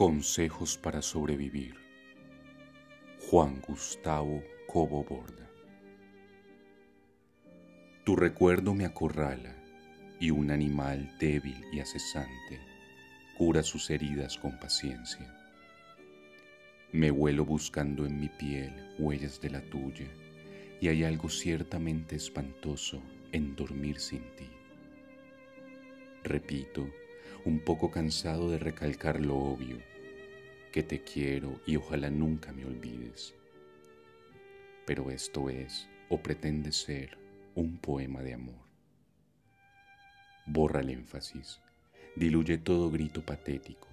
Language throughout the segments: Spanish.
Consejos para sobrevivir. Juan Gustavo Cobo Borda. Tu recuerdo me acorrala y un animal débil y acesante cura sus heridas con paciencia. Me huelo buscando en mi piel huellas de la tuya y hay algo ciertamente espantoso en dormir sin ti. Repito, un poco cansado de recalcar lo obvio, que te quiero y ojalá nunca me olvides. Pero esto es, o pretende ser, un poema de amor. Borra el énfasis, diluye todo grito patético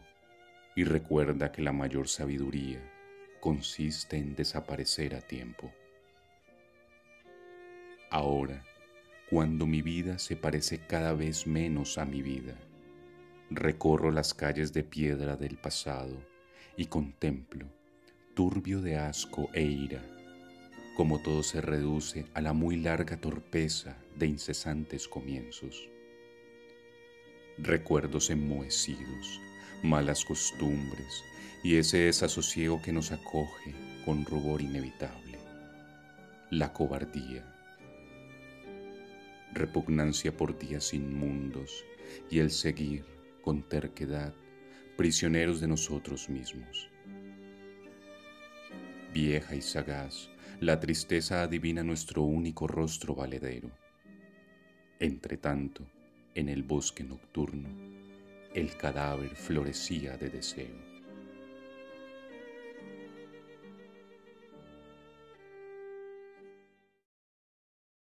y recuerda que la mayor sabiduría consiste en desaparecer a tiempo. Ahora, cuando mi vida se parece cada vez menos a mi vida, recorro las calles de piedra del pasado y contemplo, turbio de asco e ira, como todo se reduce a la muy larga torpeza de incesantes comienzos. Recuerdos enmohecidos, malas costumbres y ese desasosiego que nos acoge con rubor inevitable. La cobardía. Repugnancia por días inmundos y el seguir con terquedad prisioneros de nosotros mismos. Vieja y sagaz, la tristeza adivina nuestro único rostro valedero. Entretanto, en el bosque nocturno, el cadáver florecía de deseo.